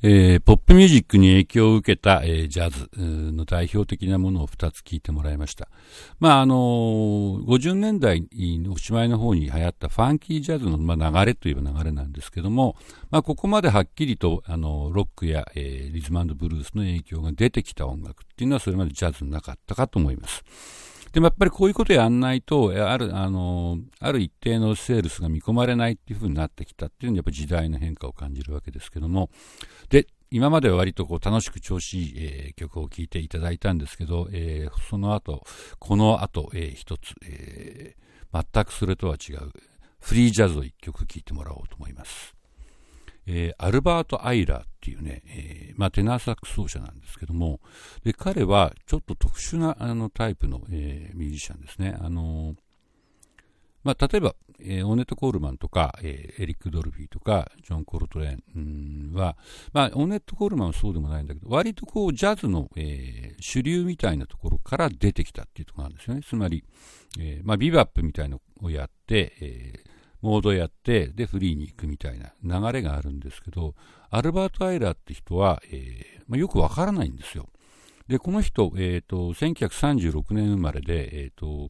えー、ポップミュージックに影響を受けた、えー、ジャズの代表的なものを2つ聞いてもらいました。まあ、あのー、50年代のおしまいの方に流行ったファンキージャズの、まあ、流れといえば流れなんですけども、まあ、ここまではっきりと、あのロックや、えー、リズムブルースの影響が出てきた音楽っていうのはそれまでジャズなかったかと思います。でもやっぱりこういうことやんないと、ある、あの、ある一定のセールスが見込まれないっていうふうになってきたっていうのはやっぱ時代の変化を感じるわけですけども、で、今までは割とこう楽しく調子いい、えー、曲を聴いていただいたんですけど、えー、その後、この後、えー、一つ、えー、全くそれとは違う、フリージャズを一曲聴いてもらおうと思います。えー、アルバート・アイラーっていうね、えー、まあ、テナーサックス奏者なんですけども、で彼はちょっと特殊なあのタイプの、えー、ミュージシャンですね。あのまあ、例えば、えー、オネット・コールマンとか、えー、エリック・ドルフィーとか、ジョン・コルトレンは、まあ、オネット・コールマンはそうでもないんだけど、割とこう、ジャズの、えー、主流みたいなところから出てきたっていうところなんですよね。つまり、えー、まあ、ビバップみたいなのをやって、えー、モードやって、で、フリーに行くみたいな流れがあるんですけど、アルバート・アイラーって人は、えーまあ、よくわからないんですよ。で、この人、えっ、ー、と、1936年生まれで、え、ー、と、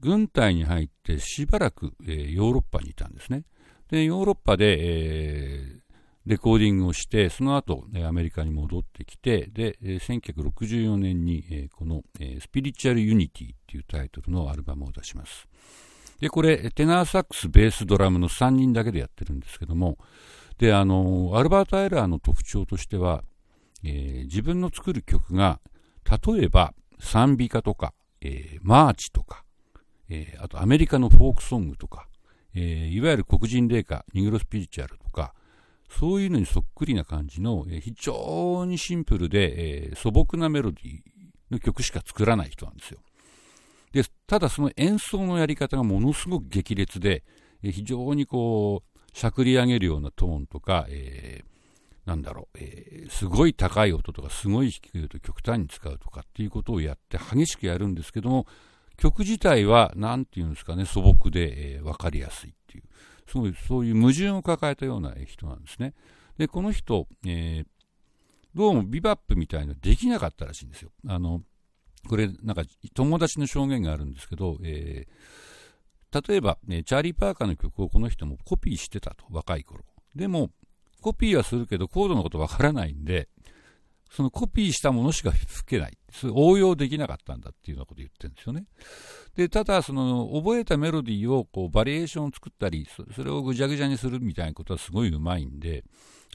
軍隊に入ってしばらく、えー、ヨーロッパにいたんですね。で、ヨーロッパで、えー、レコーディングをして、その後、アメリカに戻ってきて、で、1964年に、え、この、え、 Spiritual Unity っていうタイトルのアルバムを出します。で、これ、テナーサックス、ベース、ドラムの3人だけでやってるんですけども、で、あの、アルバート・アイラーの特徴としては、えー、自分の作る曲が、例えば、賛美歌とか、えー、マーチとか、えー、あとアメリカのフォークソングとか、えいわゆる黒人霊歌、ニグロスピリチュアルとか、そういうのにそっくりな感じの、え非常にシンプルで、え素朴なメロディーの曲しか作らない人なんですよ。で、ただその演奏のやり方がものすごく激烈で、え非常にこう、しゃくり上げるようなトーンとか、えー、なんだろう、えー、すごい高い音とか、すごい低い音を極端に使うとかっていうことをやって激しくやるんですけども、曲自体は、なんていうんですかね、素朴で、えー、わかりやすいっていう、すごい、そういう矛盾を抱えたような人なんですね。で、この人、えー、どうもビバップみたいなのできなかったらしいんですよ。あの、これ、なんか友達の証言があるんですけど、えー、例えば、ね、チャーリー・パーカーの曲をこの人もコピーしてたと、若い頃。でも、コピーはするけど、コードのことわからないんで、そのコピーしたものしか吹けない。応用できなかったんだっていうようなことを言ってるんですよね。で、ただ、その、覚えたメロディーを、こう、バリエーションを作ったり、それをぐちゃぐちゃにするみたいなことはすごいうまいんで、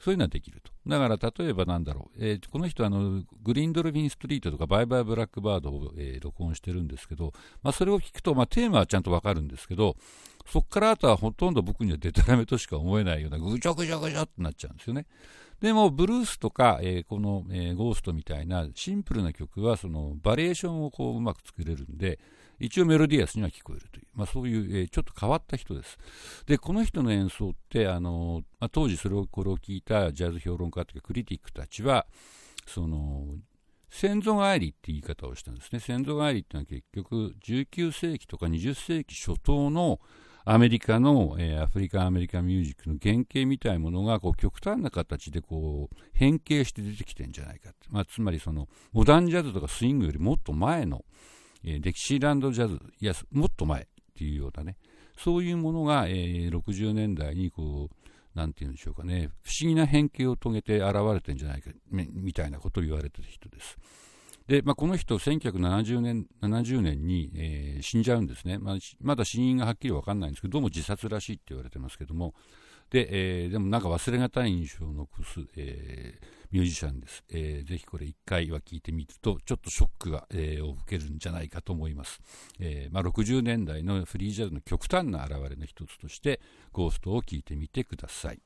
そういうのはできると。だから例えばなんだろう、えー、この人あの、グリーンドルフィンストリートとかバイバイブラックバードを、えー、録音してるんですけど、まあ、それを聞くと、まあ、テーマはちゃんとわかるんですけど、そこからあとはほとんど僕にはデタラメとしか思えないようなぐちゃぐちゃぐちゃってなっちゃうんですよね。でも、ブルースとか、えー、この、えー、ゴーストみたいなシンプルな曲は、その、バリエーションをこう、うまく作れるんで、一応メロディアスには聞こえるという、まあ、そういう、えー、ちょっと変わった人です。で、この人の演奏って、あのまあ、当時それを、これを聞いたジャズ評論家というかクリティックたちは、その、先祖返りって言い方をしたんですね。先祖返りっていうのは結局19世紀とか20世紀初頭のアメリカの、えー、アフリカン・アメリカンミュージックの原型みたいなものがこう極端な形でこう変形して出てきてるんじゃないかまあ、つまりそのモダンジャズとかスイングよりもっと前の、えー、デキシーランドジャズ、いや、もっと前っていうようなね、そういうものが、えー、60年代にこう、なんていうんでしょうかね、不思議な変形を遂げて現れてるんじゃないか、みたいなことを言われてる人です。で、まあ、この人、1970年 ,70 年に、えー、死んじゃうんですね、まあ、まだ死因がはっきり分かんないんですけど、どうも自殺らしいって言われてますけども、で、えー、でもなんか忘れがたい印象を残す、えー、ミュージシャンです。えー、ぜひこれ1回は聞いてみると、ちょっとショックが、えー、を受けるんじゃないかと思います。えーまあ、60年代のフリージャズの極端な現れの一つとして、ゴーストを聞いてみてください。